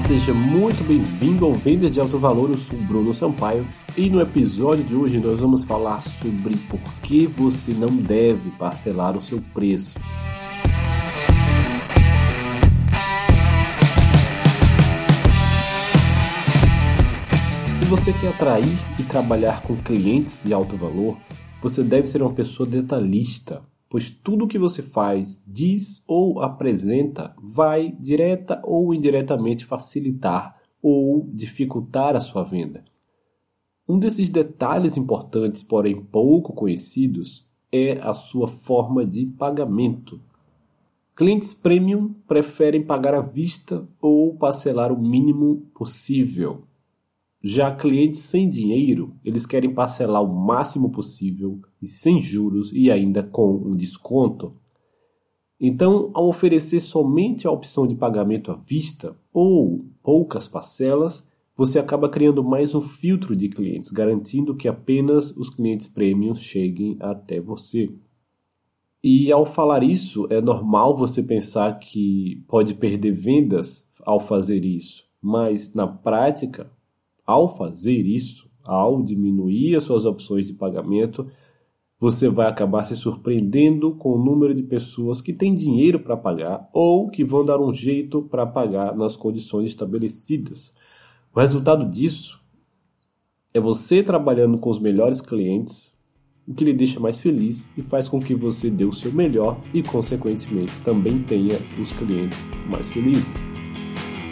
seja muito bem-vindo ao Vendas de Alto Valor. Eu sou Bruno Sampaio e no episódio de hoje nós vamos falar sobre por que você não deve parcelar o seu preço. Se você quer atrair e trabalhar com clientes de alto valor, você deve ser uma pessoa detalhista, pois tudo que você faz, diz ou apresenta vai direta ou indiretamente facilitar ou dificultar a sua venda. Um desses detalhes importantes, porém pouco conhecidos, é a sua forma de pagamento. Clientes premium preferem pagar à vista ou parcelar o mínimo possível. Já clientes sem dinheiro, eles querem parcelar o máximo possível e sem juros e ainda com um desconto. Então, ao oferecer somente a opção de pagamento à vista ou poucas parcelas, você acaba criando mais um filtro de clientes, garantindo que apenas os clientes premium cheguem até você. E ao falar isso, é normal você pensar que pode perder vendas ao fazer isso, mas na prática ao fazer isso, ao diminuir as suas opções de pagamento, você vai acabar se surpreendendo com o número de pessoas que têm dinheiro para pagar ou que vão dar um jeito para pagar nas condições estabelecidas. O resultado disso é você trabalhando com os melhores clientes, o que lhe deixa mais feliz e faz com que você dê o seu melhor e, consequentemente, também tenha os clientes mais felizes.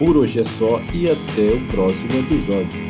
Por hoje é só e até o próximo episódio.